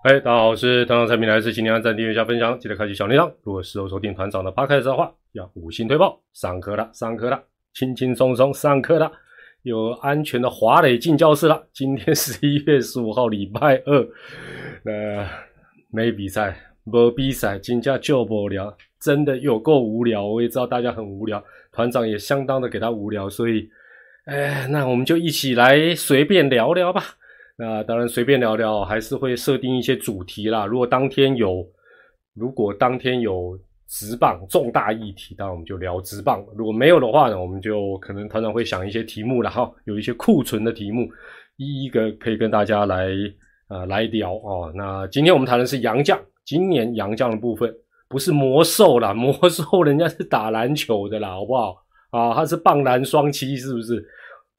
嗨，大家好，我是团长陈明，来自今天按赞、订阅、加分享，记得开启小铃铛。如果事后收听团长的 podcast 的话，要五星推爆。上课了，上课了，轻轻松松上课了，有安全的华磊进教室了。今天十一月十五号，礼拜二，呃，没比赛，没比赛，今天就不聊，真的有够无聊。我也知道大家很无聊，团长也相当的给他无聊，所以，哎，那我们就一起来随便聊聊吧。那当然随便聊聊，还是会设定一些主题啦。如果当天有，如果当天有直棒重大议题，那我们就聊直棒；如果没有的话呢，我们就可能团长会想一些题目了哈，有一些库存的题目，一一个可以跟大家来呃来聊哦。那今天我们谈的是杨将，今年杨将的部分不是魔兽啦，魔兽人家是打篮球的啦，好不好啊？他是棒篮双栖，是不是？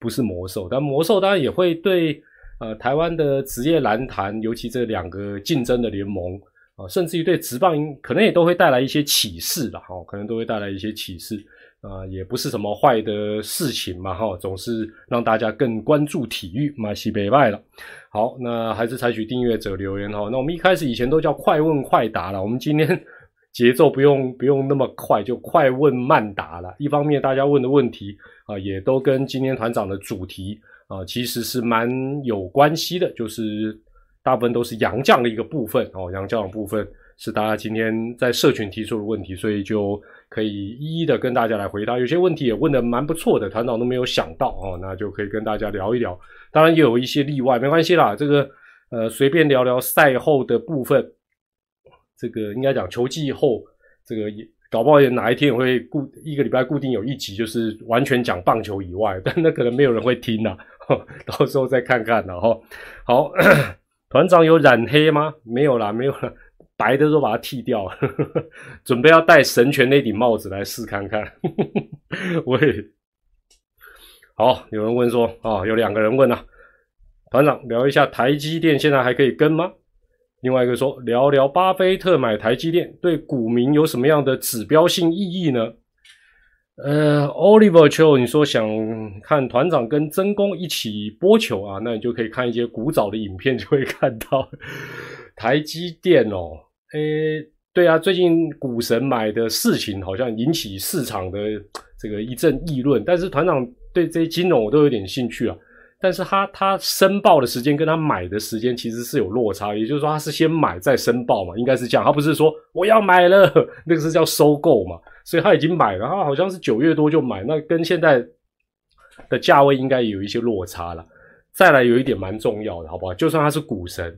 不是魔兽，但魔兽当然也会对。呃，台湾的职业篮坛，尤其这两个竞争的联盟啊，甚至于对职棒，可能也都会带来一些启示了哈，可能都会带来一些启示啊，也不是什么坏的事情嘛哈，总是让大家更关注体育，马西北外了。好，那还是采取订阅者留言哈。那我们一开始以前都叫快问快答了，我们今天 节奏不用不用那么快，就快问慢答了。一方面大家问的问题啊，也都跟今天团长的主题。啊，其实是蛮有关系的，就是大部分都是洋将的一个部分哦，洋将的部分是大家今天在社群提出的问题，所以就可以一一的跟大家来回答。有些问题也问的蛮不错的，团长都没有想到哦，那就可以跟大家聊一聊。当然也有一些例外，没关系啦，这个呃随便聊聊赛后的部分，这个应该讲球季后这个也。搞不好哪一天也会固一个礼拜固定有一集，就是完全讲棒球以外，但那可能没有人会听呐，到时候再看看了哈。好，团长有染黑吗？没有啦，没有了，白的都把它剃掉，准备要戴神拳那顶帽子来试看看。喂，好，有人问说啊，有两个人问啊，团长聊一下台积电现在还可以跟吗？另外一个说，聊聊巴菲特买台积电对股民有什么样的指标性意义呢？呃，Oliver Cho，你说想看团长跟曾公一起播球啊，那你就可以看一些古早的影片，就会看到台积电哦。诶，对啊，最近股神买的事情好像引起市场的这个一阵议论，但是团长对这些金融我都有点兴趣啊。但是他他申报的时间跟他买的时间其实是有落差，也就是说他是先买再申报嘛，应该是这样。他不是说我要买了，那个是叫收购嘛，所以他已经买了，他好像是九月多就买，那跟现在的价位应该有一些落差了。再来有一点蛮重要的，好不好？就算他是股神，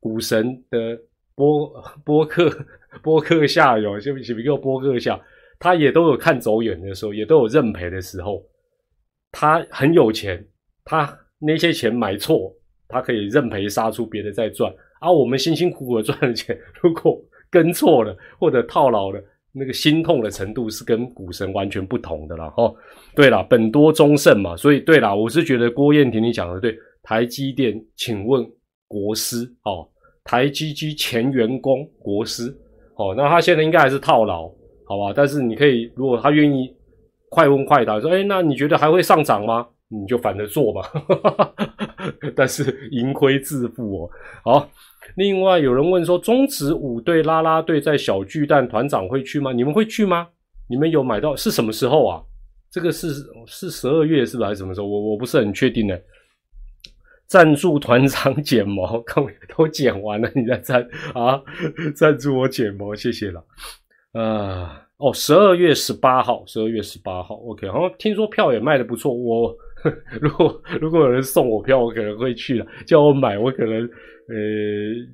股神的播播客播客下有些比如播客下，他也都有看走远的时候，也都有认赔的时候，他很有钱。他那些钱买错，他可以认赔杀出，别的再赚。而我们辛辛苦苦赚的钱，如果跟错了或者套牢了，那个心痛的程度是跟股神完全不同的了。哦，对了，本多忠胜嘛，所以对了，我是觉得郭燕婷你讲的对。台积电，请问国师哦，台积机前员工国师哦，那他现在应该还是套牢，好吧？但是你可以，如果他愿意快问快答，说，哎，那你觉得还会上涨吗？你就反着做吧，但是盈亏自负哦。好，另外有人问说，中职五队拉拉队在小巨蛋团长会去吗？你们会去吗？你们有买到是什么时候啊？这个是是十二月是不是还是什么时候？我我不是很确定呢。赞助团长剪毛，刚都剪完了，你再赞啊？赞助我剪毛，谢谢了。啊，哦，十二月十八号，十二月十八号，OK。好像听说票也卖的不错，我。如果 如果有人送我票，我可能会去了。叫我买，我可能呃，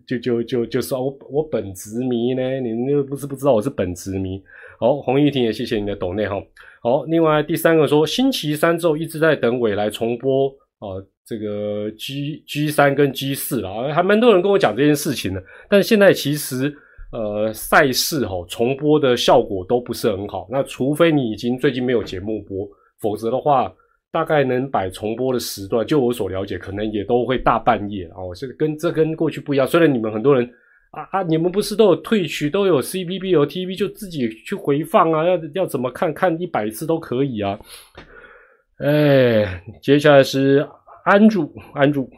就就就就说，我我本职迷呢，你又不是不知道我是本职迷。好，洪玉婷也谢谢你的抖内哈。好，另外第三个说，星期三之后一直在等未来重播啊，这个 G G 三跟 G 四了，还蛮多人跟我讲这件事情的。但现在其实呃赛事哈重播的效果都不是很好，那除非你已经最近没有节目播，否则的话。大概能摆重播的时段，就我所了解，可能也都会大半夜哦。这跟这跟过去不一样。虽然你们很多人啊啊，你们不是都有退取，都有 C P B 有 T V，就自己去回放啊，要要怎么看看一百次都可以啊。哎，接下来是安住安住，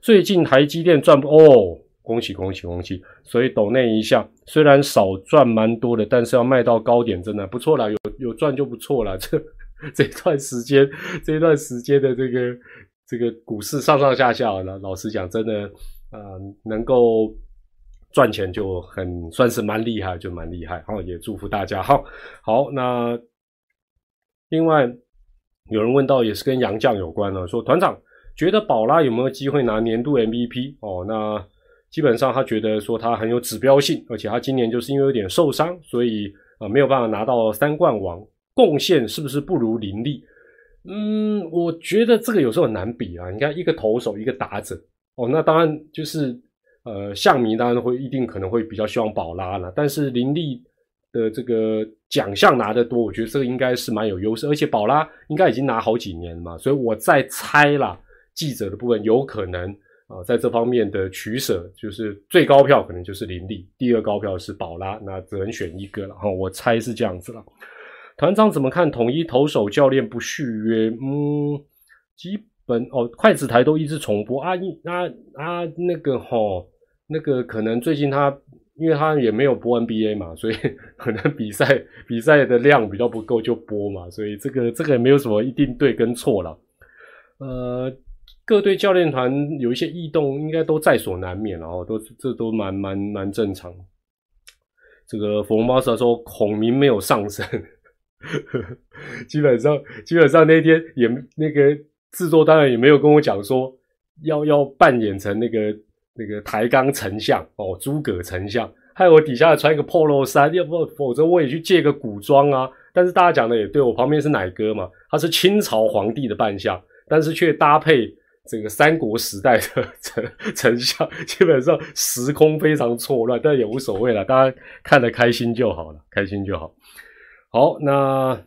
最近台积电赚不哦，恭喜恭喜恭喜！所以抖内一下，虽然少赚蛮多的，但是要卖到高点真的不错啦，有有赚就不错了。这这段时间，这段时间的这个这个股市上上下下，老老实讲，真的嗯，能够赚钱就很算是蛮厉害，就蛮厉害。好，也祝福大家。好，好，那另外有人问到，也是跟杨绛有关了，说团长觉得宝拉有没有机会拿年度 MVP？哦，那基本上他觉得说他很有指标性，而且他今年就是因为有点受伤，所以啊没有办法拿到三冠王。贡献是不是不如林立？嗯，我觉得这个有时候很难比啊。你看，一个投手，一个打者，哦，那当然就是呃，象迷当然会一定可能会比较希望宝拉了。但是林立的这个奖项拿得多，我觉得这个应该是蛮有优势。而且宝拉应该已经拿好几年了嘛，所以我在猜啦，记者的部分有可能啊，在这方面的取舍，就是最高票可能就是林立，第二高票是宝拉，那只能选一个了。哈，我猜是这样子了。团长怎么看统一投手教练不续约？嗯，基本哦，筷子台都一直重播啊，啊啊，那个吼，那个可能最近他，因为他也没有播 NBA 嘛，所以 可能比赛比赛的量比较不够就播嘛，所以这个这个也没有什么一定对跟错了。呃，各队教练团有一些异动，应该都在所难免，然后都这都蛮蛮蛮正常。这个佛猫蛇说孔明没有上升。基本上，基本上那天也那个制作当然也没有跟我讲说要要扮演成那个那个抬杠丞相哦，诸葛丞相，害我底下穿一个 polo 衫，要不否则我也去借个古装啊。但是大家讲的也对，我旁边是奶哥嘛，他是清朝皇帝的扮相，但是却搭配这个三国时代的丞丞相，基本上时空非常错乱，但也无所谓了，大家看得开心就好了，开心就好。好，那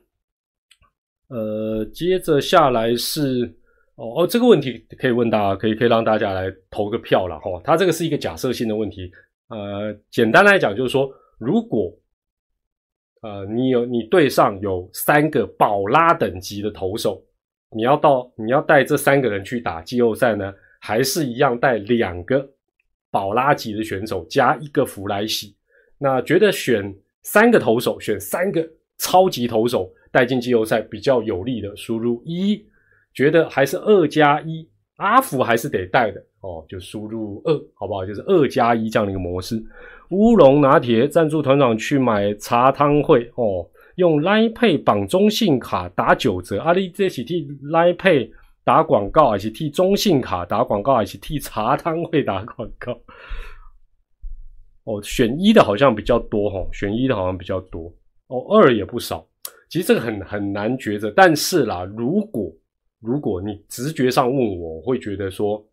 呃，接着下来是哦哦，这个问题可以问大家，可以可以让大家来投个票了哈。它这个是一个假设性的问题，呃，简单来讲就是说，如果呃你有你队上有三个宝拉等级的投手，你要到你要带这三个人去打季后赛呢，还是一样带两个宝拉级的选手加一个弗莱西？那觉得选三个投手，选三个。超级投手带进季后赛比较有利的，输入一，觉得还是二加一，阿福还是得带的哦，就输入二，好不好？就是二加一这样的一个模式。乌龙拿铁赞助团长去买茶汤会哦，用 Line Pay 绑中信卡打九折。阿里这是替 Line Pay 打广告，还是替中信卡打广告，还是替茶汤会打广告？哦，选一的好像比较多哈，选一的好像比较多。哦，二也不少，其实这个很很难抉择。但是啦，如果如果你直觉上问我，我会觉得说，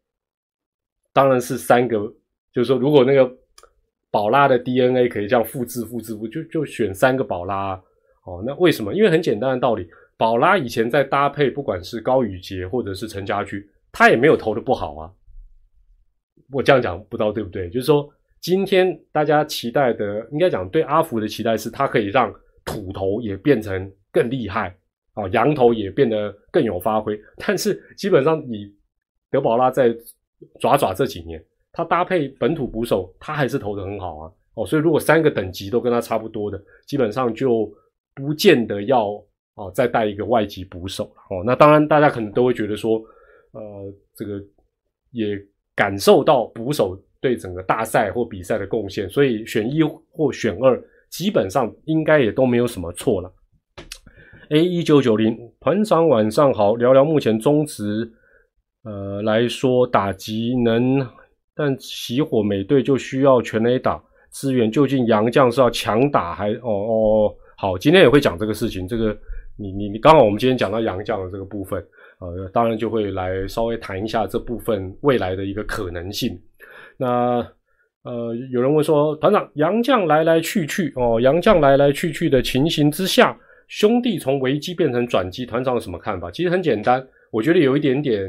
当然是三个，就是说，如果那个宝拉的 DNA 可以这样复制、复制、复，就就选三个宝拉。哦，那为什么？因为很简单的道理，宝拉以前在搭配，不管是高宇杰或者是陈家驹，他也没有投的不好啊。我这样讲不知道对不对？就是说，今天大家期待的，应该讲对阿福的期待是，他可以让。土头也变成更厉害啊，羊头也变得更有发挥。但是基本上，你德保拉在爪爪这几年，他搭配本土捕手，他还是投的很好啊。哦，所以如果三个等级都跟他差不多的，基本上就不见得要哦再带一个外籍捕手了。哦，那当然大家可能都会觉得说，呃，这个也感受到捕手对整个大赛或比赛的贡献，所以选一或选二。基本上应该也都没有什么错了。A 一九九零团长晚上好，聊聊目前中职呃来说打击能，但熄火美队就需要全 A 打支援，究竟杨将是要强打还哦哦好，今天也会讲这个事情。这个你你你刚好我们今天讲到杨将的这个部分，呃，当然就会来稍微谈一下这部分未来的一个可能性。那。呃，有人问说，团长杨绛来来去去哦，杨绛来来去去的情形之下，兄弟从危机变成转机，团长有什么看法？其实很简单，我觉得有一点点，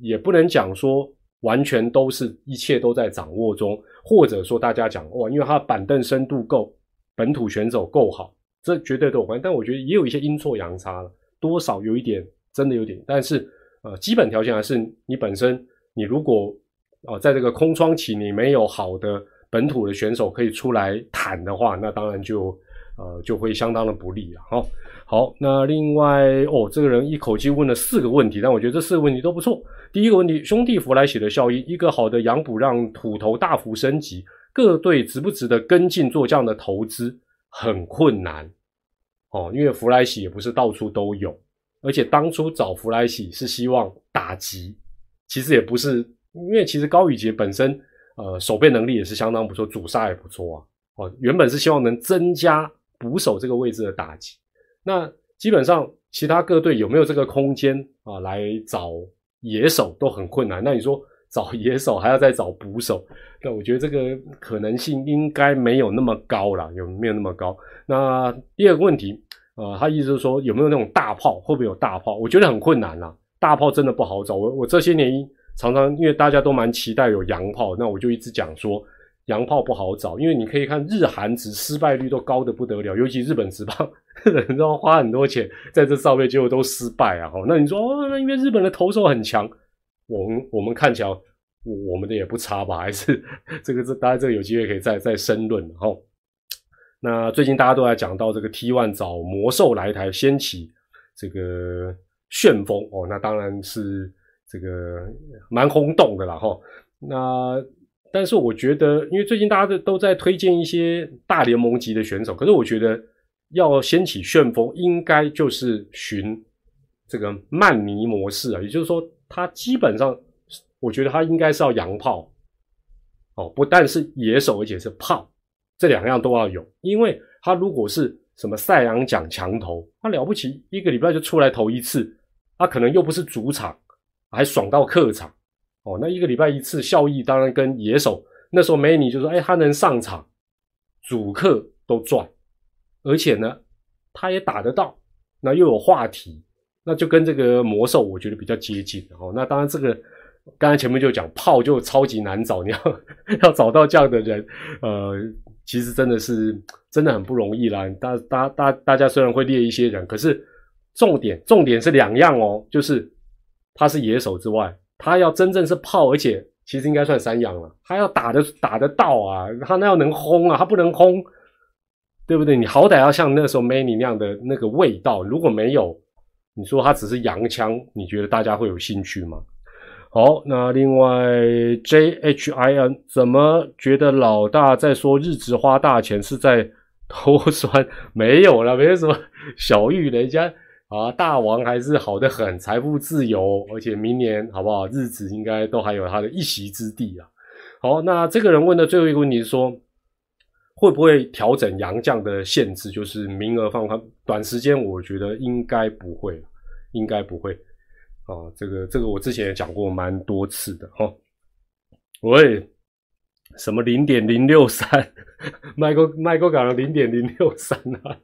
也不能讲说完全都是一切都在掌握中，或者说大家讲哇，因为他板凳深度够，本土选手够好，这绝对都有关。但我觉得也有一些阴错阳差了，多少有一点，真的有点。但是呃，基本条件还是你本身，你如果哦，在这个空窗期你没有好的本土的选手可以出来谈的话，那当然就呃就会相当的不利了。好，好，那另外哦，这个人一口气问了四个问题，但我觉得这四个问题都不错。第一个问题，兄弟弗莱喜的效益，一个好的养补让土头大幅升级，各队值不值得跟进做这样的投资？很困难哦，因为弗莱喜也不是到处都有。而且当初找弗莱喜是希望打击，其实也不是，因为其实高宇杰本身呃守备能力也是相当不错，主杀也不错啊。哦，原本是希望能增加捕手这个位置的打击。那基本上其他各队有没有这个空间啊来找野手都很困难。那你说找野手还要再找捕手，那我觉得这个可能性应该没有那么高了，有没有那么高？那第二个问题。呃，他意思是说有没有那种大炮？会不会有大炮？我觉得很困难啦，大炮真的不好找。我我这些年常常因为大家都蛮期待有洋炮，那我就一直讲说洋炮不好找，因为你可以看日韩值失败率都高的不得了，尤其日本职棒，日本都要花很多钱在这上面，结果都失败啊。那你说哦，那因为日本的投手很强，我们我们看起来我们的也不差吧？还是 这个这大家这个有机会可以再再深论哈。那最近大家都在讲到这个 T One 找魔兽来台掀起这个旋风哦，那当然是这个蛮轰动的啦哈。那但是我觉得，因为最近大家都都在推荐一些大联盟级的选手，可是我觉得要掀起旋风，应该就是寻这个曼尼模式啊，也就是说，他基本上我觉得他应该是要洋炮哦，不但是野手，而且是炮。这两样都要有，因为他如果是什么赛扬奖强投，他了不起，一个礼拜就出来投一次，他可能又不是主场，还爽到客场，哦，那一个礼拜一次效益当然跟野手那时候梅尼就说，哎，他能上场，主客都赚，而且呢，他也打得到，那又有话题，那就跟这个魔兽我觉得比较接近，哦，那当然这个。刚才前面就讲炮就超级难找，你要 要找到这样的人，呃，其实真的是真的很不容易啦。大大大大家虽然会列一些人，可是重点重点是两样哦，就是他是野手之外，他要真正是炮，而且其实应该算三样了，他要打的打得到啊，他那要能轰啊，他不能轰，对不对？你好歹要像那时候 Many 那样的那个味道，如果没有，你说他只是洋枪，你觉得大家会有兴趣吗？好，那另外 J H I N 怎么觉得老大在说日职花大钱是在偷 酸？没有了，没有什么小玉，人家啊大王还是好的很，财富自由，而且明年好不好？日子应该都还有他的一席之地啊。好，那这个人问的最后一个问题是说，会不会调整洋将的限制，就是名额放宽？短时间我觉得应该不会，应该不会。哦，这个这个我之前也讲过蛮多次的哈。喂，什么零点零六三？麦克麦克港的零点零六三啊？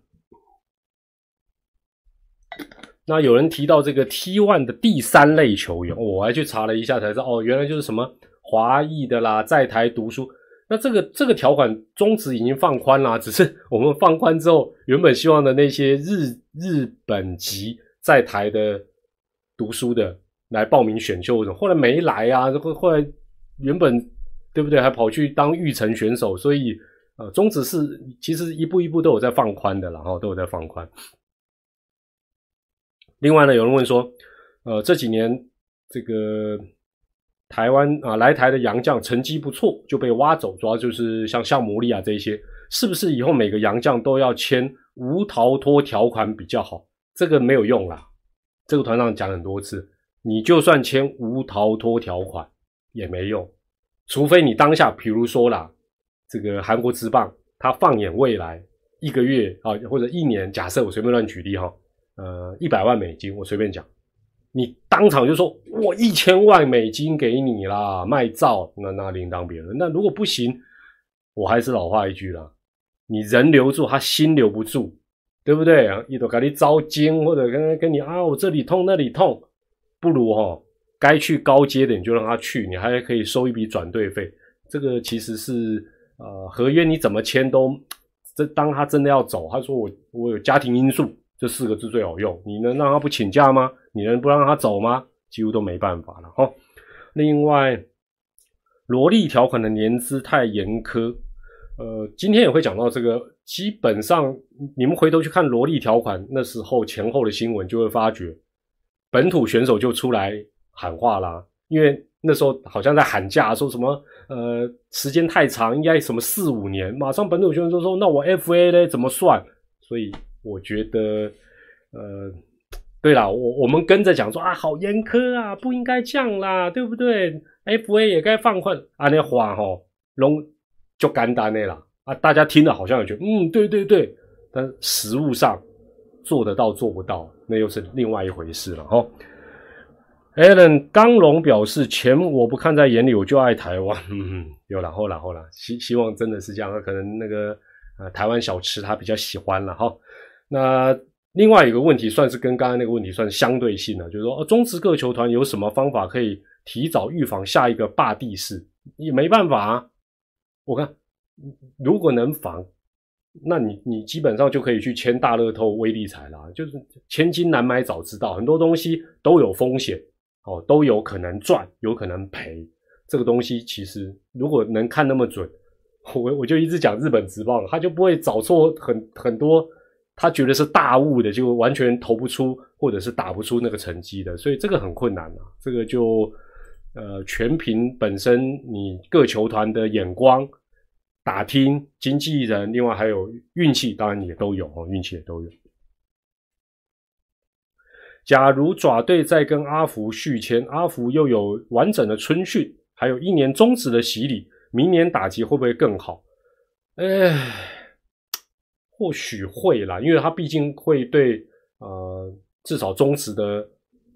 那有人提到这个 T one 的第三类球员，我还去查了一下才知道，哦，原来就是什么华裔的啦，在台读书。那这个这个条款宗旨已经放宽啦，只是 我们放宽之后，原本希望的那些日日本籍在台的。读书的来报名选秀的，后来没来啊，后后来原本对不对，还跑去当育成选手，所以呃，宗旨是其实一步一步都有在放宽的，然后都有在放宽。另外呢，有人问说，呃，这几年这个台湾啊来台的洋将成绩不错就被挖走，主要就是像像魔力啊这一些，是不是以后每个洋将都要签无逃脱条款比较好？这个没有用啦。这个团长讲很多次，你就算签无逃脱条款也没用，除非你当下，比如说啦，这个韩国之棒，他放眼未来一个月啊，或者一年，假设我随便乱举例哈，呃，一百万美金，我随便讲，你当场就说我一千万美金给你啦，卖照，那那另当别论。那如果不行，我还是老话一句啦，你人留住，他心留不住。对不对啊？一头给你招精，或者跟跟你啊，我这里痛那里痛，不如哈，该去高阶的你就让他去，你还可以收一笔转队费。这个其实是呃，合约你怎么签都，这当他真的要走，他说我我有家庭因素，这四个字最好用。你能让他不请假吗？你能不让他走吗？几乎都没办法了哈。另外，萝莉条款的年资太严苛。呃，今天也会讲到这个。基本上，你们回头去看萝莉条款那时候前后的新闻，就会发觉本土选手就出来喊话啦。因为那时候好像在喊价，说什么呃时间太长，应该什么四五年。马上本土选手就说：“那我 FA 呢怎么算？”所以我觉得，呃，对啦，我我们跟着讲说啊，好严苛啊，不应该降啦，对不对？FA 也该放宽啊，那话吼龙就干单的啦。啊，大家听了好像也觉得，嗯，对对对，但实物上做得到做不到，那又是另外一回事了哈。Allen 刚龙表示，钱我不看在眼里，我就爱台湾。嗯，有然后然后了，希希望真的是这样，可能那个呃台湾小吃他比较喜欢了哈。那另外一个问题，算是跟刚刚那个问题算相对性的，就是说，中职各球团有什么方法可以提早预防下一个霸地式？也没办法啊，我看。如果能防，那你你基本上就可以去签大乐透、威力彩啦。就是千金难买早知道，很多东西都有风险哦，都有可能赚，有可能赔。这个东西其实如果能看那么准，我我就一直讲日本直报了，他就不会找错很很多他觉得是大物的，就完全投不出或者是打不出那个成绩的。所以这个很困难啊，这个就呃全凭本身你各球团的眼光。打听经纪人，另外还有运气，当然也都有哦，运气也都有。假如爪队在跟阿福续签，阿福又有完整的春训，还有一年终止的洗礼，明年打击会不会更好？哎，或许会啦，因为他毕竟会对呃至少中职的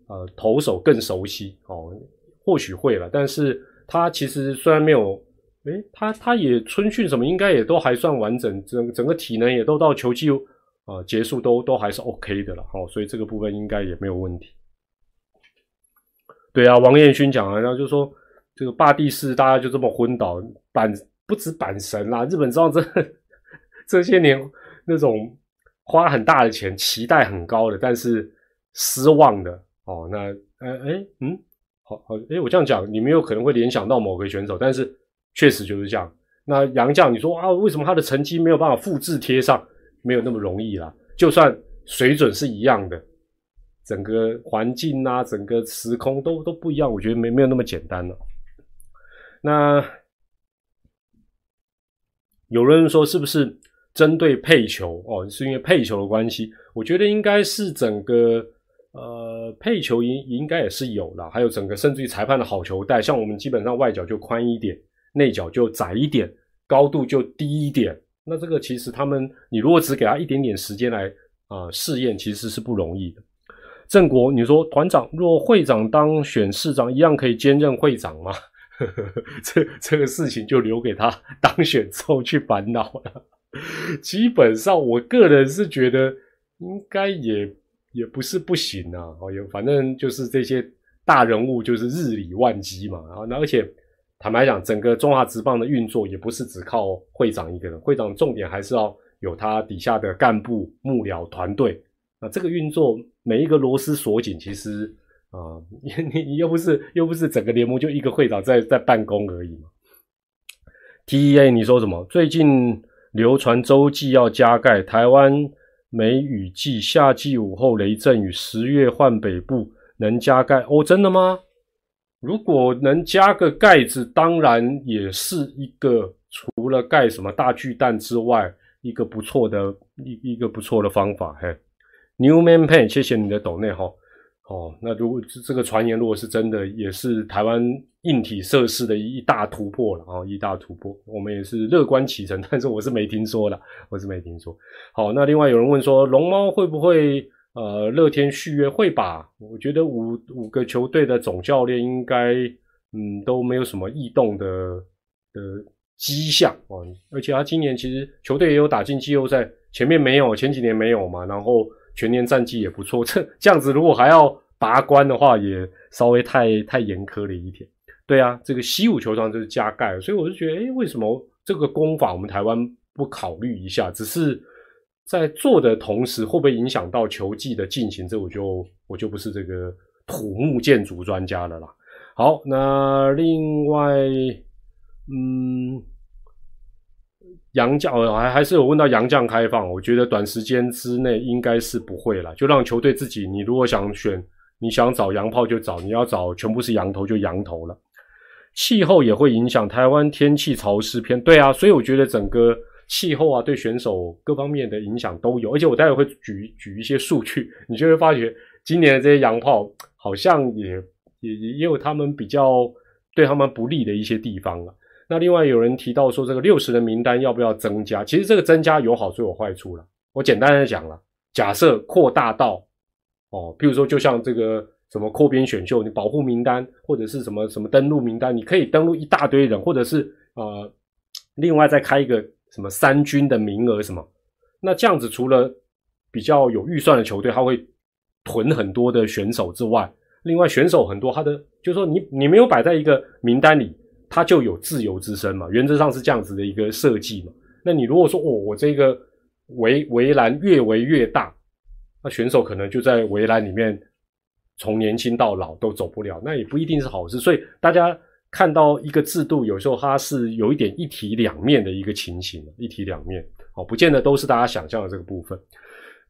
呃投手更熟悉哦，或许会了。但是他其实虽然没有。诶，他他也春训什么，应该也都还算完整，整整个体能也都到球季啊结束都都还是 OK 的了，哦，所以这个部分应该也没有问题。对啊，王彦勋讲啊，然后就说这个霸地士大家就这么昏倒，板不止板神啦，日本知道这 这些年那种花很大的钱，期待很高的，但是失望的哦，那呃哎嗯，好好哎，我这样讲，你们有可能会联想到某个选手，但是。确实就是这样。那杨绛，你说啊，为什么他的成绩没有办法复制贴上？没有那么容易啦。就算水准是一样的，整个环境啊，整个时空都都不一样，我觉得没没有那么简单了。那有人说是不是针对配球哦？是因为配球的关系？我觉得应该是整个呃配球应应该也是有了，还有整个甚至于裁判的好球带，像我们基本上外角就宽一点。内角就窄一点，高度就低一点。那这个其实他们，你如果只给他一点点时间来啊试验，其实是不容易的。郑国，你说团长若会长当选市长，一样可以兼任会长吗？这这个事情就留给他当选之后去烦恼了。基本上，我个人是觉得应该也也不是不行啊。哦，有反正就是这些大人物就是日理万机嘛。啊，那而且。坦白讲，整个中华职棒的运作也不是只靠会长一个人，会长重点还是要有他底下的干部幕僚团队。那这个运作每一个螺丝锁紧，其实啊，你你又不是又不是整个联盟就一个会长在在办公而已嘛。T E A，你说什么？最近流传洲际要加盖，台湾梅雨季，夏季午后雷阵雨，十月换北部能加盖？哦，真的吗？如果能加个盖子，当然也是一个除了盖什么大巨蛋之外，一个不错的一一个不错的方法。嘿，Newman Pen，谢谢你的抖内哈。哦，那如果这这个传言如果是真的，也是台湾硬体设施的一大突破了啊，一大突破。我们也是乐观启程，但是我是没听说的，我是没听说。好，那另外有人问说，龙猫会不会？呃，乐天续约会吧？我觉得五五个球队的总教练应该，嗯，都没有什么异动的的迹象哦。而且他今年其实球队也有打进季后赛，前面没有，前几年没有嘛。然后全年战绩也不错，这这样子如果还要拔关的话，也稍微太太严苛了一点。对啊，这个西武球场就是加盖，所以我就觉得，哎，为什么这个功法我们台湾不考虑一下？只是。在做的同时，会不会影响到球技的进行？这我就我就不是这个土木建筑专家了啦。好，那另外嗯，杨将还还是有问到杨将开放，我觉得短时间之内应该是不会了，就让球队自己，你如果想选，你想找洋炮就找，你要找全部是羊头就羊头了。气候也会影响台湾天气潮湿偏，对啊，所以我觉得整个气候啊，对选手各方面的影响都有，而且我待会会举举一些数据，你就会发觉今年的这些洋炮好像也也也有他们比较对他们不利的一些地方了。那另外有人提到说，这个六十人名单要不要增加？其实这个增加有好处有坏处了。我简单的讲了，假设扩大到哦，譬如说就像这个。什么扩编选秀？你保护名单或者是什么什么登录名单？你可以登录一大堆人，或者是呃，另外再开一个什么三军的名额什么？那这样子除了比较有预算的球队，他会囤很多的选手之外，另外选手很多，他的就是说你你没有摆在一个名单里，他就有自由之身嘛。原则上是这样子的一个设计嘛。那你如果说哦，我这个围围栏越围越大，那选手可能就在围栏里面。从年轻到老都走不了，那也不一定是好事。所以大家看到一个制度，有时候它是有一点一体两面的一个情形，一体两面，哦，不见得都是大家想象的这个部分。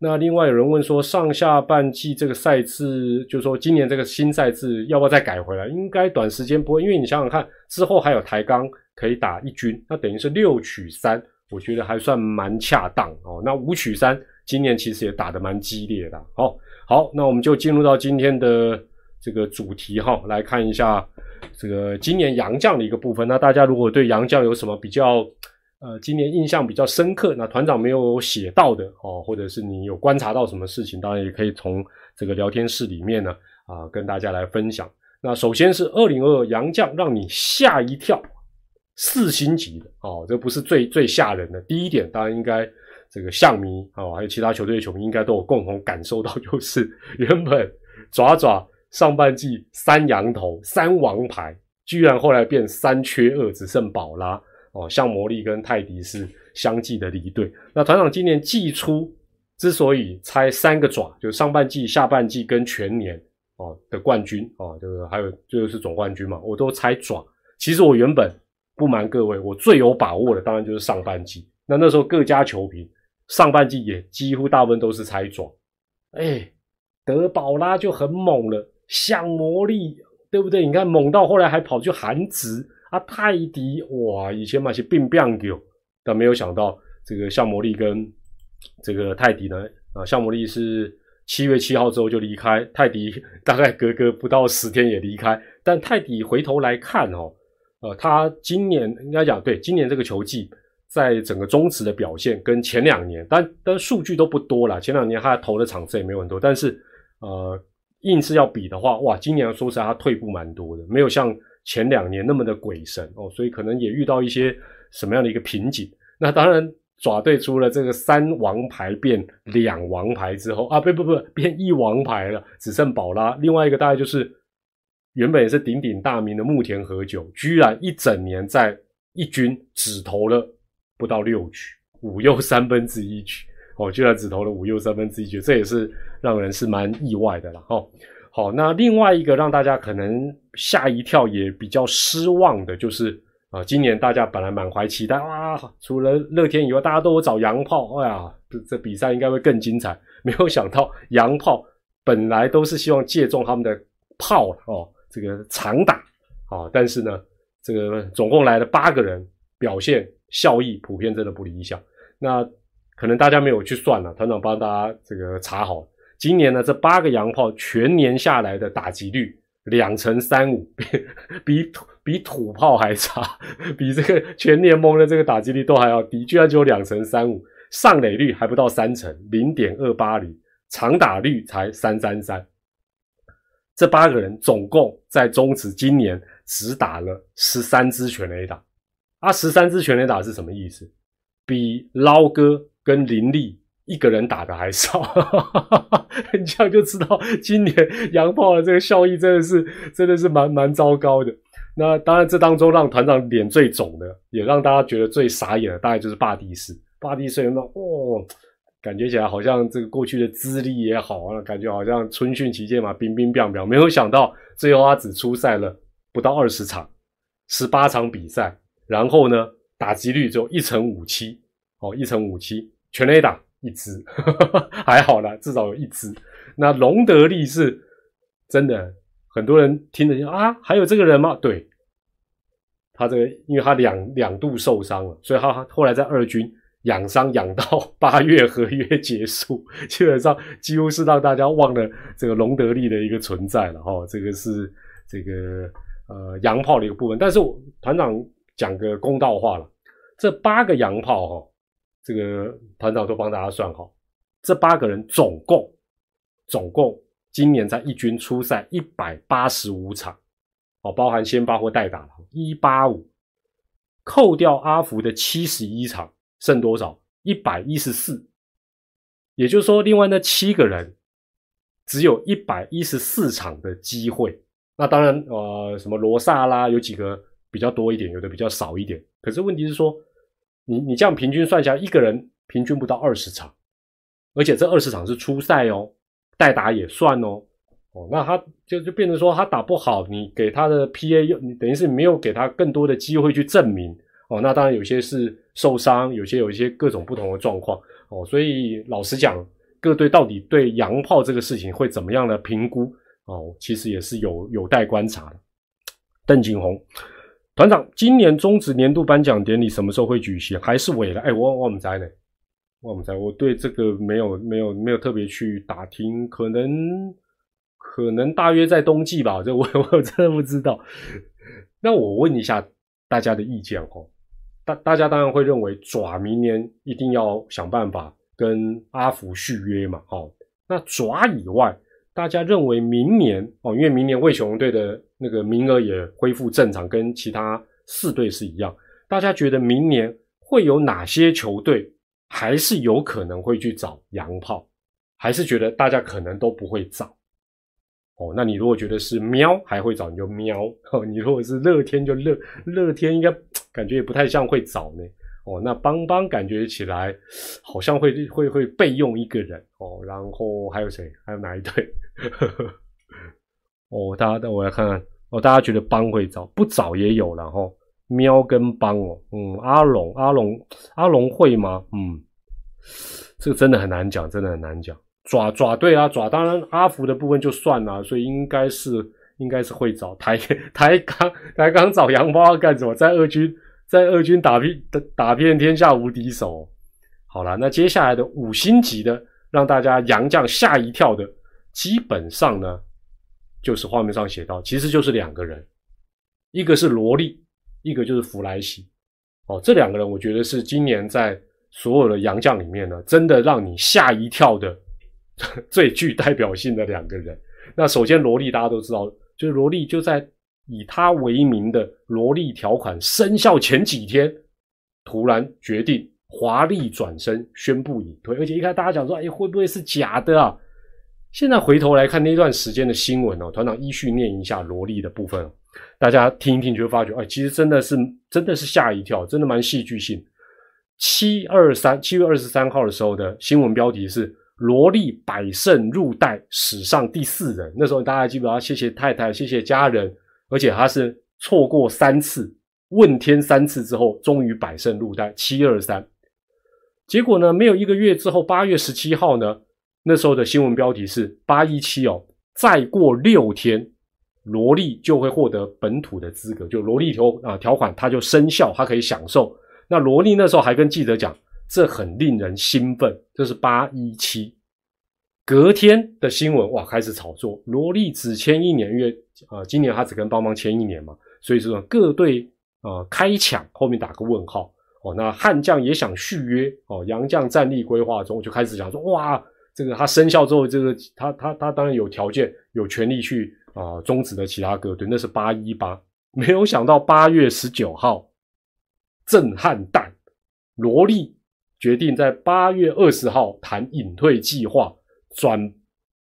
那另外有人问说，上下半季这个赛制，就是说今年这个新赛制要不要再改回来？应该短时间不会，因为你想想看，之后还有台钢可以打一军，那等于是六取三，我觉得还算蛮恰当哦。那五取三，今年其实也打得蛮激烈的，哦。好，那我们就进入到今天的这个主题哈，来看一下这个今年洋将的一个部分。那大家如果对洋将有什么比较呃今年印象比较深刻，那团长没有写到的哦，或者是你有观察到什么事情，当然也可以从这个聊天室里面呢啊跟大家来分享。那首先是二零二二杨将让你吓一跳，四星级的哦，这不是最最吓人的。第一点当然应该。这个象迷啊，还有其他球队的球迷应该都有共同感受到，就是原本爪爪上半季三羊头三王牌，居然后来变三缺二，只剩宝拉哦，像魔力跟泰迪是相继的离队。那团长今年季初之所以猜三个爪，就上半季、下半季跟全年哦的冠军哦，就是还有就是总冠军嘛，我都猜爪。其实我原本不瞒各位，我最有把握的当然就是上半季。那那时候各家球评。上半季也几乎大部分都是猜爪，哎，德保拉就很猛了，像魔力，对不对？你看猛到后来还跑去韩职啊，泰迪哇，以前嘛是并并丢，但没有想到这个像魔力跟这个泰迪呢，啊，像魔力是七月七号之后就离开，泰迪 大概隔隔不到十天也离开，但泰迪回头来看哦，呃，他今年应该讲对，今年这个球季。在整个中职的表现跟前两年，但但数据都不多了。前两年他投的场次也没有很多，但是呃，硬是要比的话，哇，今年说实在他退步蛮多的，没有像前两年那么的鬼神哦，所以可能也遇到一些什么样的一个瓶颈。那当然，爪队出了这个三王牌变两王牌之后啊，不不不，变一王牌了，只剩宝拉。另外一个大概就是原本也是鼎鼎大名的牧田和久，居然一整年在一军只投了。不到六局，五又三分之一局，哦，居然只投了五又三分之一局，这也是让人是蛮意外的了，哈。好，那另外一个让大家可能吓一跳，也比较失望的，就是啊，今年大家本来满怀期待，哇，除了乐天以外，大家都有找洋炮，哎呀，这这比赛应该会更精彩。没有想到洋炮本来都是希望借重他们的炮哦，这个长打，啊，但是呢，这个总共来了八个人，表现。效益普遍真的不理想，那可能大家没有去算了，团长帮大家这个查好。今年呢，这八个洋炮全年下来的打击率两成三五，比比土比土炮还差，比这个全联盟的这个打击率都还要低，居然只有两成三五，上垒率还不到三成，零点二八零，长打率才三三三。这八个人总共在中职今年只打了十三支全垒打。啊，十三支全垒打是什么意思？比捞哥跟林立一个人打的还少，你这样就知道今年洋炮的这个效益真的是真的是蛮蛮糟糕的。那当然，这当中让团长脸最肿的，也让大家觉得最傻眼的，大概就是巴蒂斯。巴蒂斯有没有？哦，感觉起来好像这个过去的资历也好啊，感觉好像春训期间嘛，冰冰冰冰。没有想到最后他只出赛了不到二十场，十八场比赛。然后呢，打击率只有一成五七，哦，一成五七，全垒打一支，还好啦，至少有一支。那隆德利是真的，很多人听着啊，还有这个人吗？对，他这个，因为他两两度受伤了，所以他后来在二军养伤养到 八月合约结束，基本上几乎是让大家忘了这个隆德利的一个存在了哈。这个是这个呃洋炮的一个部分，但是我团长讲个公道话了，这八个洋炮哈，这个团长都帮大家算好，这八个人总共。总共今年在一军出赛一百八十五场，哦，包含先发或代打了，一八五，扣掉阿福的七十一场，剩多少？一百一十四。也就是说，另外那七个人只有一百一十四场的机会。那当然，呃，什么罗萨啦，有几个比较多一点，有的比较少一点。可是问题是说，你你这样平均算下来，一个人平均不到二十场，而且这二十场是初赛哦。代打也算哦，哦，那他就就变成说他打不好，你给他的 PA 又你等于是没有给他更多的机会去证明哦。那当然有些是受伤，有些有一些各种不同的状况哦。所以老实讲，各队到底对洋炮这个事情会怎么样的评估哦，其实也是有有待观察的。邓景洪团长，今年中职年度颁奖典礼什么时候会举行？还是尾了？哎，我我们在呢。我不在，我对这个没有没有没有特别去打听，可能可能大约在冬季吧，这我 我真的不知道。那我问一下大家的意见哦，大大家当然会认为爪明年一定要想办法跟阿福续约嘛，哦，那爪以外，大家认为明年哦，因为明年魏雄队的那个名额也恢复正常，跟其他四队是一样，大家觉得明年会有哪些球队？还是有可能会去找洋炮，还是觉得大家可能都不会找哦。那你如果觉得是喵还会找，你就喵哦。你如果是乐天就乐乐天，应该感觉也不太像会找呢哦。那邦邦感觉起来好像会会会备用一个人哦。然后还有谁？还有哪一队？哦，大家我来看看哦。大家觉得邦会找，不找也有了哈。喵跟邦哦，嗯，阿龙阿龙阿龙会吗？嗯，这个真的很难讲，真的很难讲。爪爪对啊，爪当然阿福的部分就算了，所以应该是应该是会找台 台钢台钢找杨包干什么？在二军在二军打遍打遍天下无敌手。好了，那接下来的五星级的让大家杨将吓一跳的，基本上呢就是画面上写到，其实就是两个人，一个是萝莉。一个就是弗莱西，哦，这两个人我觉得是今年在所有的洋将里面呢，真的让你吓一跳的 最具代表性的两个人。那首先罗莉大家都知道，就是罗莉就在以他为名的罗莉条款生效前几天，突然决定华丽转身宣布隐退，而且一开大家讲说，哎，会不会是假的啊？现在回头来看那段时间的新闻哦，团长依序念一下罗莉的部分。大家听一听就会发觉，哎，其实真的是真的是吓一跳，真的蛮戏剧性。七二三七月二十三号的时候的新闻标题是“罗莉百胜入袋史上第四人”。那时候大家基本上谢谢太太，谢谢家人，而且他是错过三次问天三次之后，终于百胜入袋。七二三，结果呢，没有一个月之后，八月十七号呢，那时候的新闻标题是八一七哦，再过六天。萝莉就会获得本土的资格，就萝莉条啊条款，它就生效，它可以享受。那萝莉那时候还跟记者讲，这很令人兴奋。这是八一七，隔天的新闻哇，开始炒作，萝莉只签一年，因为啊，今年他只跟邦邦签一年嘛，所以说各队啊开抢，后面打个问号哦。那悍将也想续约哦，杨将战力规划中就开始讲说，哇，这个他生效之后，这个他他他当然有条件，有权利去。啊，终止的其他歌队那是八一八，没有想到八月十九号，震撼弹，罗莉决定在八月二十号谈隐退计划，转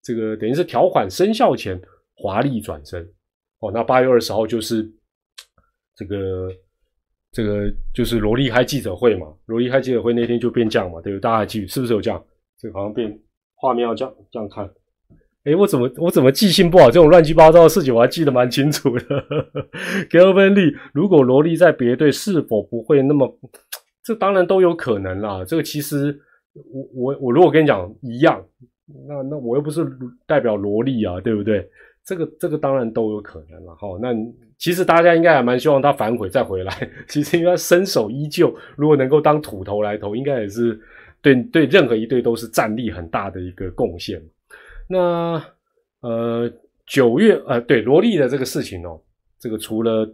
这个等于是条款生效前华丽转身。哦，那八月二十号就是这个这个就是罗莉开记者会嘛，罗莉开记者会那天就变这样嘛，对不对？大家记是不是有这样？这个好像变画面要这样这样看。哎，我怎么我怎么记性不好？这种乱七八糟的事情我还记得蛮清楚的。Gavin Lee，如果罗莉在别队，是否不会那么？这当然都有可能啦。这个其实我我我如果跟你讲一样，那那我又不是代表萝莉啊，对不对？这个这个当然都有可能了哈。那其实大家应该还蛮希望他反悔再回来。其实因为他身手依旧，如果能够当土头来投，应该也是对对任何一队都是战力很大的一个贡献。那呃九月呃对萝莉的这个事情哦，这个除了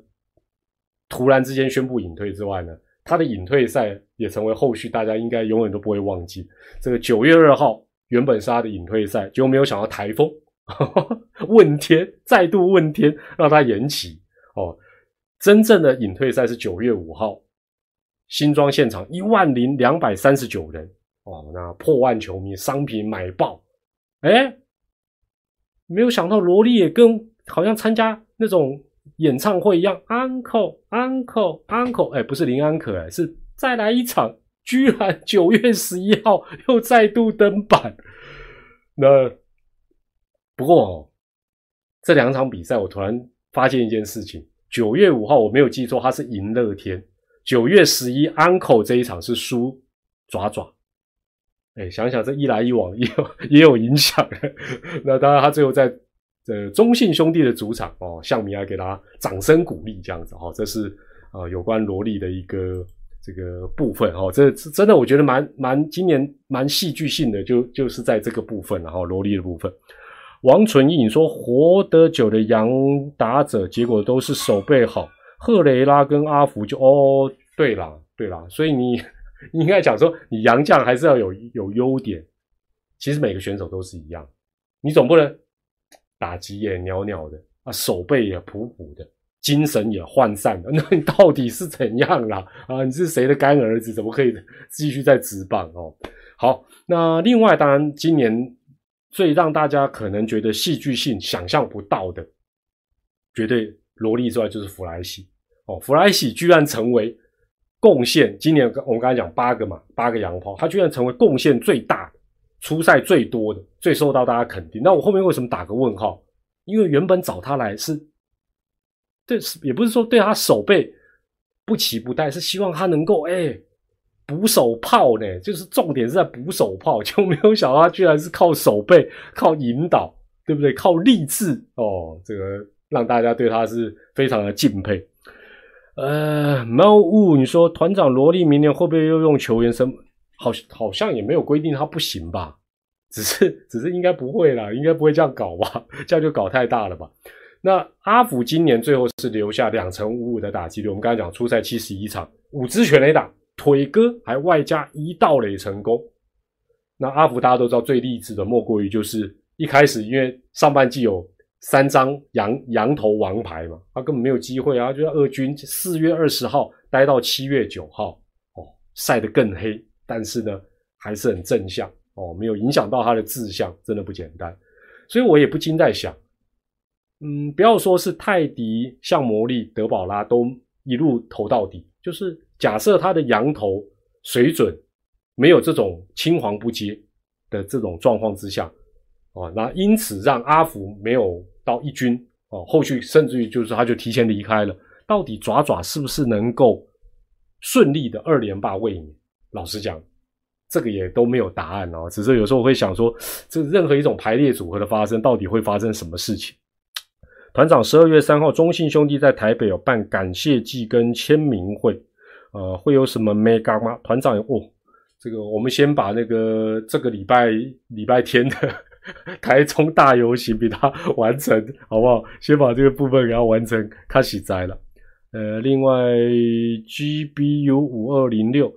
突然之间宣布隐退之外呢，他的隐退赛也成为后续大家应该永远都不会忘记。这个九月二号原本是他的隐退赛，结果没有想到台风。问天，再度问天，让他延期哦。真正的隐退赛是九月五号，新庄现场一万零两百三十九人哦，那破万球迷，商品买爆。哎，没有想到萝莉也跟好像参加那种演唱会一样，uncle，uncle，uncle，哎，不是林安可，哎，是再来一场，居然九月十一号又再度登板，那。不过哦，这两场比赛我突然发现一件事情：九月五号我没有记错，他是赢乐天；九月十一安口这一场是输爪爪。哎，想想这一来一往也有也有影响。那当然，他最后在呃中信兄弟的主场哦，向米还给他掌声鼓励，这样子哈，这是啊有关萝莉的一个这个部分哈。这真的我觉得蛮蛮今年蛮戏剧性的，就就是在这个部分然后萝莉的部分。王纯义，你说活得久的洋打者，结果都是手背好。赫雷拉跟阿福就哦，对啦，对啦，所以你你应该讲说，你洋将还是要有有优点。其实每个选手都是一样，你总不能打击也袅袅的啊，手背也普普的，精神也涣散了，那你到底是怎样啦？啊，你是谁的干儿子？怎么可以继续在直棒哦？好，那另外当然今年。最让大家可能觉得戏剧性想象不到的，绝对萝莉之外就是弗莱西哦，弗莱西居然成为贡献今年我们刚才讲八个嘛，八个洋炮，他居然成为贡献最大的、出赛最多的、最受到大家肯定。那我后面为什么打个问号？因为原本找他来是，对，也不是说对他手背不期不待，是希望他能够哎。补手炮呢，就是重点是在补手炮，就没有想到他居然是靠手背、靠引导，对不对？靠励志哦，这个让大家对他是非常的敬佩。呃，猫雾，你说团长罗莉明年会不会又用球员身？好，好像也没有规定他不行吧？只是，只是应该不会啦，应该不会这样搞吧？这样就搞太大了吧？那阿福今年最后是留下两成五五的打击率，我们刚才讲初赛七十一场，五支全垒打。腿哥还外加一道垒成功，那阿福大家都知道最励志的莫过于就是一开始因为上半季有三张羊羊头王牌嘛，他根本没有机会啊，就二军四月二十号待到七月九号哦，晒得更黑，但是呢还是很正向哦，没有影响到他的志向，真的不简单，所以我也不禁在想，嗯，不要说是泰迪、像魔力、德保拉都一路投到底，就是。假设他的羊头水准没有这种青黄不接的这种状况之下，哦，那因此让阿福没有到一军哦，后续甚至于就是他就提前离开了。到底爪爪是不是能够顺利的二连霸卫冕？老实讲，这个也都没有答案哦。只是有时候会想说，这任何一种排列组合的发生，到底会发生什么事情？团长十二月三号，中信兄弟在台北有办感谢祭跟签名会。呃，会有什么 mega 吗？团长哦，这个我们先把那个这个礼拜礼拜天的 台中大游行给它完成，好不好？先把这个部分给它完成，开始摘了。呃，另外 GBU 五二零六，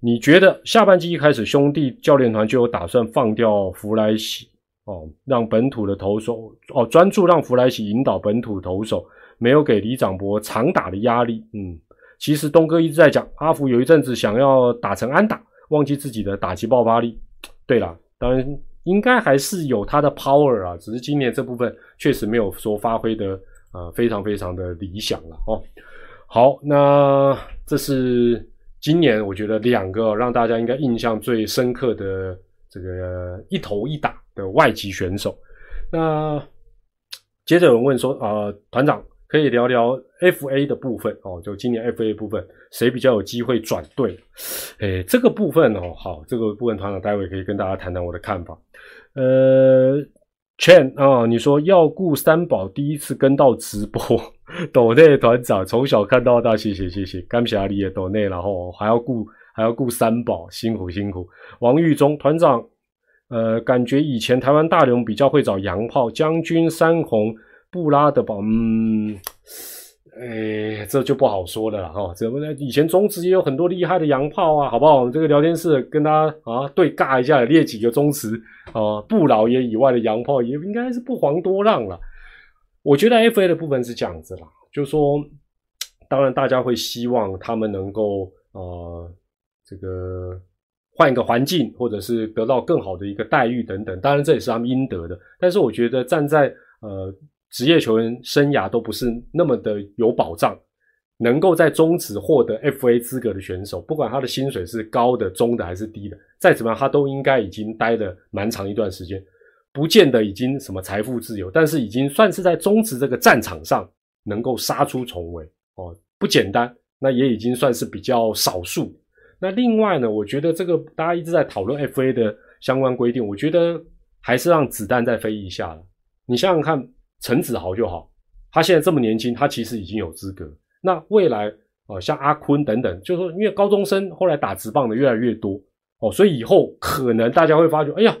你觉得下半季一开始兄弟教练团就有打算放掉弗莱喜哦，让本土的投手哦专注让弗莱喜引导本土投手，没有给李长博长打的压力，嗯。其实东哥一直在讲，阿福有一阵子想要打成安打，忘记自己的打击爆发力。对了，当然应该还是有他的 power 啊，只是今年这部分确实没有说发挥的呃非常非常的理想了哦。好，那这是今年我觉得两个让大家应该印象最深刻的这个一头一打的外籍选手。那接着有人问说，啊，团长可以聊聊 FA 的部分哦，就今年 FA 部分谁比较有机会转队？诶，这个部分哦，好，这个部分团长待会可以跟大家谈谈我的看法。呃，Chen 啊，你说要顾三宝，第一次跟到直播，抖内团长从小看到大，谢谢谢谢，感谢你的抖内，然后还要顾还要顾三宝，辛苦辛苦。王玉忠团长。呃，感觉以前台湾大龙比较会找洋炮，将军、三红、布拉德堡，嗯，哎，这就不好说了哈。怎么呢？以前中职也有很多厉害的洋炮啊，好不好？这个聊天室跟他啊对尬一下，列几个中职啊不老爷以外的洋炮，也应该是不遑多让了。我觉得 FA 的部分是这样子啦，就是说，当然大家会希望他们能够呃这个。换一个环境，或者是得到更好的一个待遇等等，当然这也是他们应得的。但是我觉得站在呃职业球员生涯都不是那么的有保障，能够在中职获得 FA 资格的选手，不管他的薪水是高的、中的还是低的，再怎么样他都应该已经待了蛮长一段时间，不见得已经什么财富自由，但是已经算是在中职这个战场上能够杀出重围哦，不简单，那也已经算是比较少数。那另外呢，我觉得这个大家一直在讨论 FA 的相关规定，我觉得还是让子弹再飞一下了。你想想看，陈子豪就好，他现在这么年轻，他其实已经有资格。那未来啊，像阿坤等等，就是说，因为高中生后来打直棒的越来越多哦，所以以后可能大家会发觉，哎呀，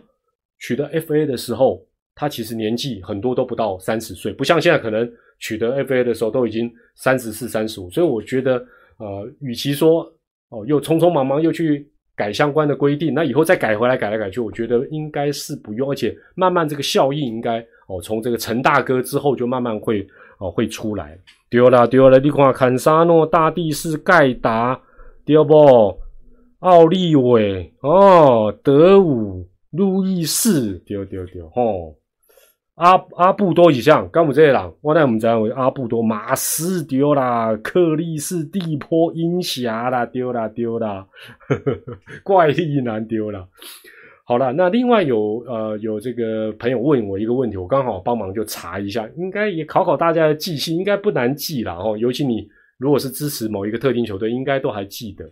取得 FA 的时候，他其实年纪很多都不到三十岁，不像现在可能取得 FA 的时候都已经三十四、三十五。所以我觉得，呃，与其说哦，又匆匆忙忙又去改相关的规定，那以后再改回来改来改去，我觉得应该是不用，而且慢慢这个效益应该哦，从这个陈大哥之后就慢慢会哦会出来。丢了丢了，你看坎沙诺、大地是、盖达，对不？奥利维哦，德武、路易士，丢丢丢，吼。阿阿布多以上，干姆这些人，我那唔知为阿布多马斯丢啦，克利斯地坡鹰侠啦，丢啦丢啦，怪力男丢啦。好了，那另外有呃有这个朋友问我一个问题，我刚好帮忙就查一下，应该也考考大家的记性，应该不难记了哦。尤其你如果是支持某一个特定球队，应该都还记得。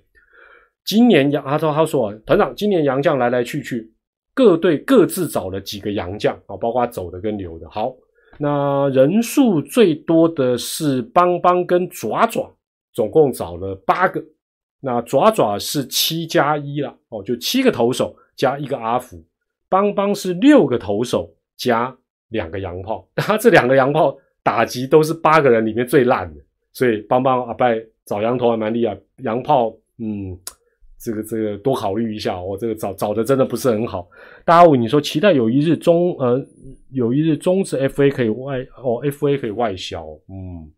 今年杨阿涛他说团长，今年杨将来来去去。各队各自找了几个洋将啊，包括走的跟留的。好，那人数最多的是邦邦跟爪爪，总共找了八个。那爪爪是七加一了哦，就七个投手加一个阿福。邦邦是六个投手加两个洋炮，他 这两个洋炮打击都是八个人里面最烂的，所以邦邦阿拜找羊头还蛮厉害，洋炮嗯。这个这个多考虑一下，我这个找找的真的不是很好。大家问你说，期待有一日中呃有一日中职 FA 可以外哦 FA 可以外销，嗯，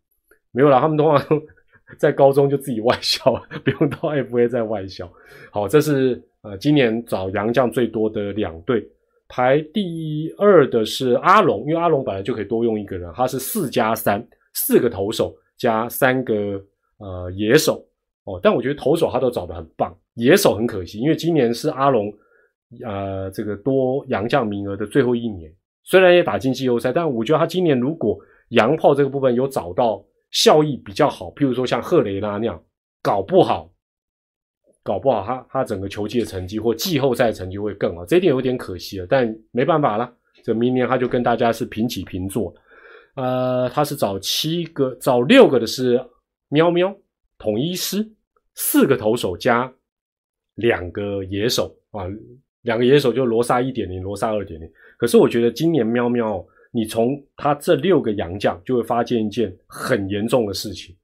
没有啦，他们通常 在高中就自己外销，不用到 FA 再外销。好，这是呃今年找洋将最多的两队，排第二的是阿龙，因为阿龙本来就可以多用一个人，他是四加三，四个投手加三个呃野手哦，但我觉得投手他都找的很棒。野手很可惜，因为今年是阿龙，呃，这个多洋将名额的最后一年。虽然也打进季后赛，但我觉得他今年如果洋炮这个部分有找到效益比较好，譬如说像赫雷拉那样，搞不好，搞不好他他整个球季的成绩或季后赛成绩会更好。这一点有点可惜了，但没办法了，这明年他就跟大家是平起平坐。呃，他是找七个，找六个的是喵喵统一师，四个投手加。两个野手啊，两个野手就罗萨一点零，罗萨二点零。可是我觉得今年喵喵，你从他这六个洋将就会发现一件很严重的事情，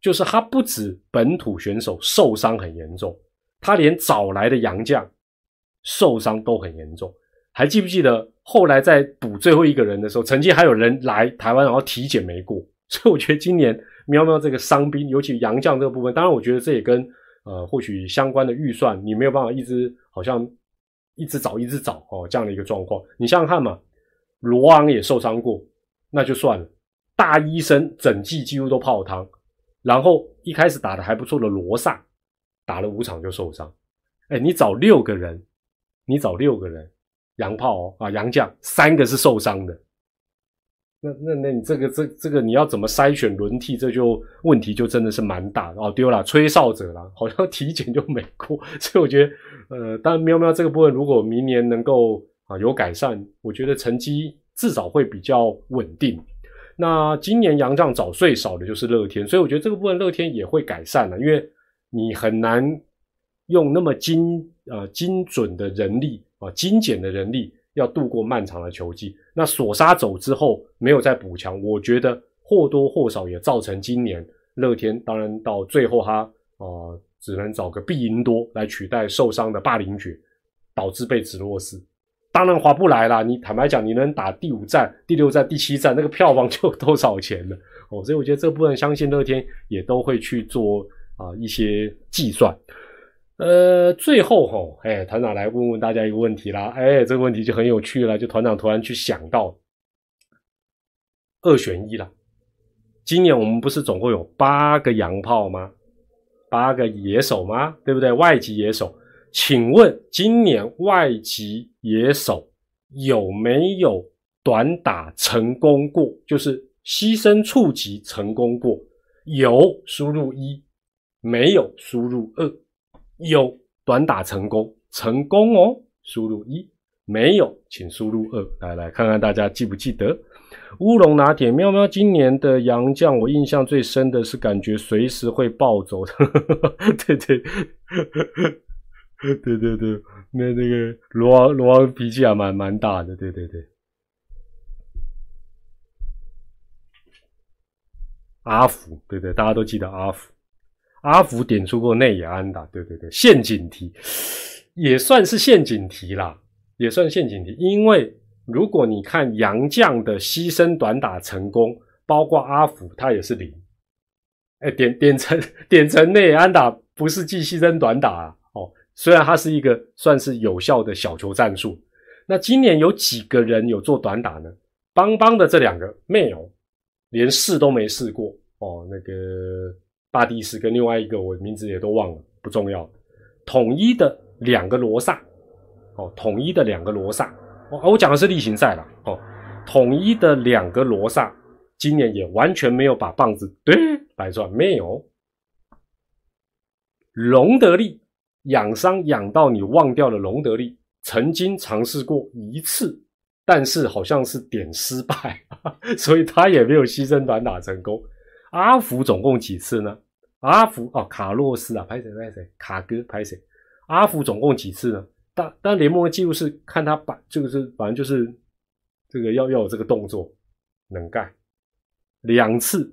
就是他不止本土选手受伤很严重，他连找来的洋将受伤都很严重。还记不记得后来在补最后一个人的时候，曾经还有人来台湾然后体检没过。所以我觉得今年喵喵这个伤兵，尤其杨将这个部分，当然我觉得这也跟。呃，或许相关的预算你没有办法一直好像一直找一直找哦，这样的一个状况。你想想看嘛，罗昂也受伤过，那就算了。大医生整季几乎都泡汤，然后一开始打的还不错的罗萨，打了五场就受伤。哎，你找六个人，你找六个人，洋炮哦啊洋将，三个是受伤的。那那那你这个这这个你要怎么筛选轮替？这就问题就真的是蛮大哦。丢了吹哨者了，好像体检就没过，所以我觉得呃，当然喵喵这个部分如果明年能够啊有改善，我觉得成绩至少会比较稳定。那今年杨将早睡少的就是乐天，所以我觉得这个部分乐天也会改善了，因为你很难用那么精呃精准的人力啊精简的人力。要度过漫长的球季，那索沙走之后没有再补强，我觉得或多或少也造成今年乐天，当然到最后他啊只能找个毕赢多来取代受伤的霸凌爵，导致被指落斯，当然划不来啦。你坦白讲，你能打第五站、第六站、第七站，那个票房 就多少钱了哦？所以我觉得这部分相信乐天也都会去做啊一些计算。呃，最后哈，哎，团长来问问大家一个问题啦，哎，这个问题就很有趣了，就团长突然去想到二选一了。今年我们不是总共有八个洋炮吗？八个野手吗？对不对？外籍野手，请问今年外籍野手有没有短打成功过？就是牺牲触及成功过？有，输入一；没有，输入二。有短打成功，成功哦，输入一；没有，请输入二。来来看看大家记不记得乌龙拿铁喵喵今年的洋将，我印象最深的是感觉随时会暴走 的。对 对对对对，那那个罗王罗王脾气还蛮蛮大的，对对对。阿福，对对，大家都记得阿福。阿福点出过内野安打，对对对，陷阱题也算是陷阱题啦，也算陷阱题。因为如果你看杨将的牺牲短打成功，包括阿福，他也是零。哎，点点成点成内野安打不是计牺牲短打啊？哦，虽然它是一个算是有效的小球战术。那今年有几个人有做短打呢？邦邦的这两个没有，连试都没试过哦，那个。巴蒂斯跟另外一个我名字也都忘了，不重要。统一的两个罗萨，哦，统一的两个罗萨，哦，我讲的是例行赛了，哦，统一的两个罗萨，今年也完全没有把棒子对摆出来，没有。隆德利养伤养到你忘掉了，隆德利曾经尝试过一次，但是好像是点失败，所以他也没有牺牲短打成功。阿福总共几次呢？阿福哦，卡洛斯啊，拍谁拍谁？卡哥拍谁？阿福总共几次呢？但但联盟的记录是看他把这个是反正就是这个要要有这个动作能干两次，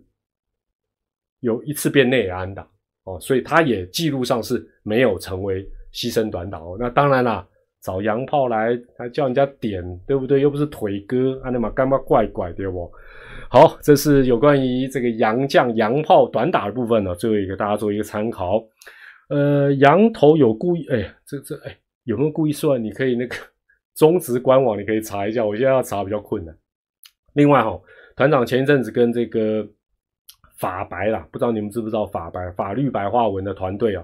有一次变内安打哦，所以他也记录上是没有成为牺牲短打哦。那当然啦，找洋炮来还叫人家点，对不对？又不是腿哥，阿那嘛干嘛怪怪的不？好，这是有关于这个洋将洋炮短打的部分呢，最后一个大家做一个参考。呃，羊头有故意，哎，这这哎，有没有故意算？你可以那个中职官网你可以查一下，我现在要查比较困难。另外哈，团长前一阵子跟这个法白啦，不知道你们知不知道法白法律白话文的团队啊，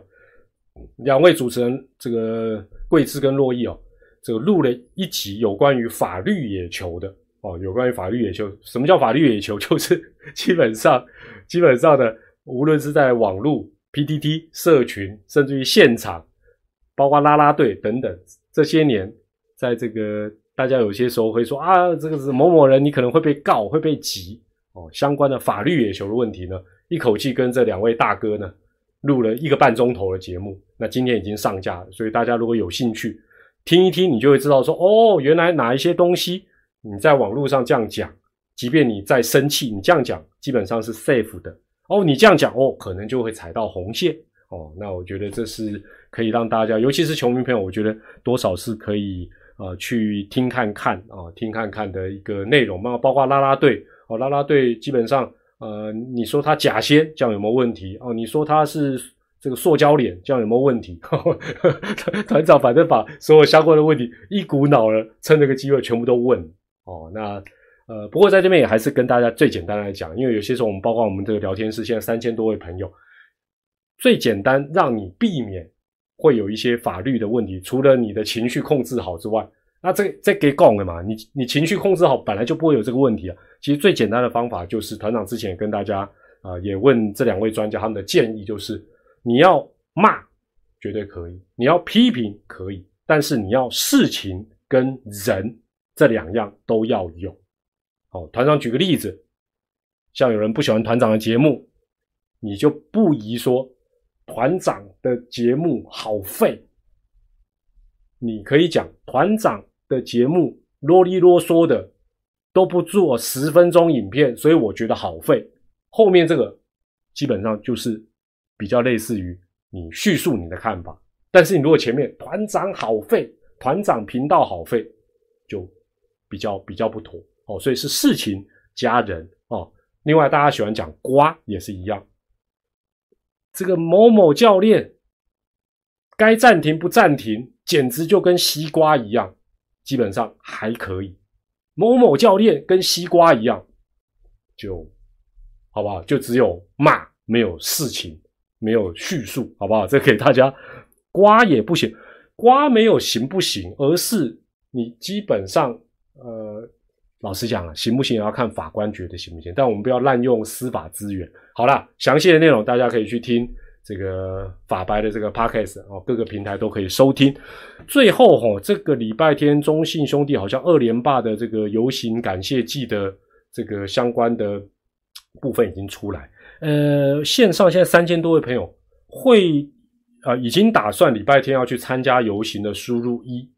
两位主持人这个桂枝跟洛毅哦，这个录了一集有关于法律野球的。哦，有关于法律野球，什么叫法律野球？就是基本上，基本上的，无论是在网络、PTT、社群，甚至于现场，包括拉拉队等等，这些年，在这个大家有些时候会说啊，这个是某某人，你可能会被告，会被挤哦。相关的法律野球的问题呢，一口气跟这两位大哥呢录了一个半钟头的节目，那今天已经上架了，所以大家如果有兴趣听一听，你就会知道说，哦，原来哪一些东西。你在网络上这样讲，即便你在生气，你这样讲基本上是 safe 的哦。你这样讲哦，可能就会踩到红线哦。那我觉得这是可以让大家，尤其是球迷朋友，我觉得多少是可以呃去听看看啊，听看看的一个内容嘛。包括拉拉队哦，拉拉队基本上呃，你说他假仙这样有没有问题哦？你说他是这个塑胶脸这样有没有问题？团长反正把所有相关的问题一股脑的趁这个机会全部都问。哦，那呃，不过在这边也还是跟大家最简单来讲，因为有些时候我们包括我们这个聊天室现在三千多位朋友，最简单让你避免会有一些法律的问题。除了你的情绪控制好之外，那这这给讲的嘛，你你情绪控制好，本来就不会有这个问题啊。其实最简单的方法就是团长之前跟大家啊，也问这两位专家他们的建议，就是你要骂绝对可以，你要批评可以，但是你要事情跟人这两样都要有。好，团长举个例子，像有人不喜欢团长的节目，你就不宜说团长的节目好废，你可以讲团长。的节目啰里啰嗦的都不做十分钟影片，所以我觉得好废。后面这个基本上就是比较类似于你叙述你的看法，但是你如果前面团长好废，团长频道好废，就比较比较不妥哦。所以是事情加人哦。另外大家喜欢讲瓜也是一样，这个某某教练该暂停不暂停，简直就跟西瓜一样。基本上还可以，某某教练跟西瓜一样，就好不好？就只有骂，没有事情，没有叙述，好不好？这给大家瓜也不行，瓜没有行不行，而是你基本上，呃，老实讲啊，行不行也要看法官觉得行不行，但我们不要滥用司法资源。好了，详细的内容大家可以去听。这个法白的这个 podcast 哦，各个平台都可以收听。最后哈，这个礼拜天中信兄弟好像二连霸的这个游行感谢祭的这个相关的部分已经出来。呃，线上现在三千多位朋友会啊，已经打算礼拜天要去参加游行的，输入一。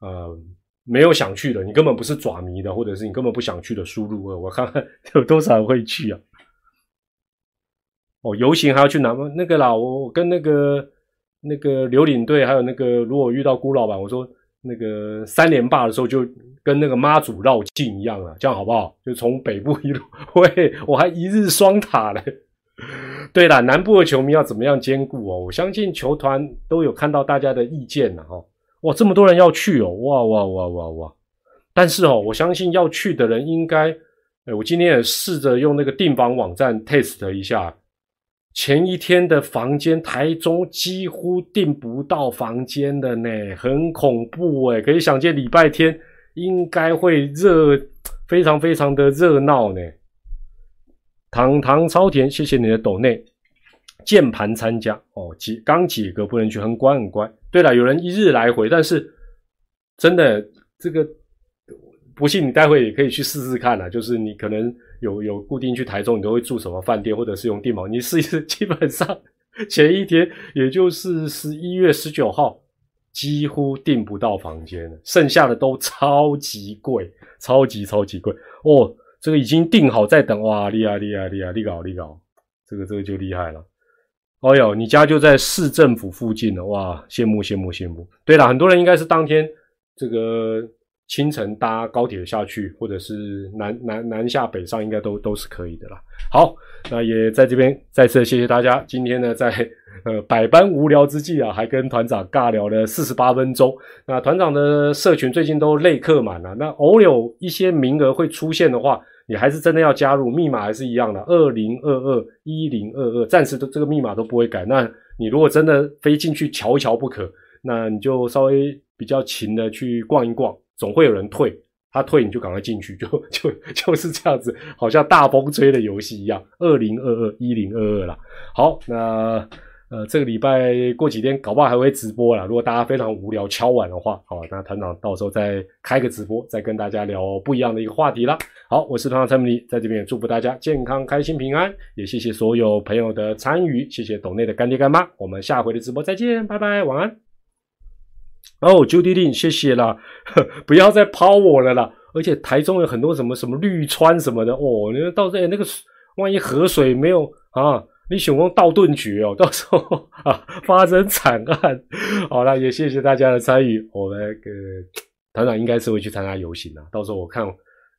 呃，没有想去的，你根本不是爪迷的，或者是你根本不想去的，输入二。我看看 有多少人会去啊？哦，游行还要去哪？那个啦，我跟那个那个刘领队，还有那个如果遇到辜老板，我说那个三连霸的时候，就跟那个妈祖绕境一样了，这样好不好？就从北部一路，喂，我还一日双塔嘞。对了，南部的球迷要怎么样兼顾哦？我相信球团都有看到大家的意见了哈。哇，这么多人要去哦，哇哇哇哇哇！但是哦，我相信要去的人应该，哎，我今天也试着用那个订房网站 test 一下。前一天的房间，台中几乎订不到房间的呢，很恐怖诶可以想见礼拜天应该会热，非常非常的热闹呢。堂堂超甜，谢谢你的抖内键盘参加哦，几刚几个不能去，很乖很乖。对了，有人一日来回，但是真的这个。不信你待会也可以去试试看啊，就是你可能有有固定去台中，你都会住什么饭店，或者是用电毛，你试一试。基本上前一天，也就是十一月十九号，几乎订不到房间了，剩下的都超级贵，超级超级贵哦。这个已经订好在等，哇，厉害厉害厉害，厉害厉害，这个这个就厉害了。哦哟，你家就在市政府附近了，哇，羡慕羡慕羡慕。对了，很多人应该是当天这个。清晨搭高铁下去，或者是南南南下北上，应该都都是可以的啦。好，那也在这边再次谢谢大家。今天呢，在呃百般无聊之际啊，还跟团长尬聊了四十八分钟。那团长的社群最近都累客满了，那偶有一些名额会出现的话，你还是真的要加入，密码还是一样的，二零二二一零二二，暂时都这个密码都不会改。那你如果真的非进去瞧一瞧不可，那你就稍微比较勤的去逛一逛。总会有人退，他退你就赶快进去，就 就就是这样子，好像大风吹的游戏一样。二零二二一零二二啦，好，那呃这个礼拜过几天搞不好还会直播啦。如果大家非常无聊敲碗的话，好，那团长到时候再开个直播，再跟大家聊不一样的一个话题啦。好，我是团长蔡明利，在这边祝福大家健康、开心、平安，也谢谢所有朋友的参与，谢谢董内的干爹干妈，我们下回的直播再见，拜拜，晚安。哦，朱迪令，谢谢啦，不要再抛我了啦！而且台中有很多什么什么绿川什么的哦，你说到这那个万一河水没有啊，你想用倒顿绝哦，到时候啊发生惨案。好了，也谢谢大家的参与，我那个团长应该是会去参加游行的，到时候我看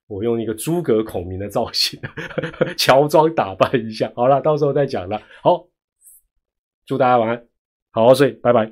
我用一个诸葛孔明的造型，乔装打扮一下。好了，到时候再讲了。好，祝大家晚安，好好睡，拜拜。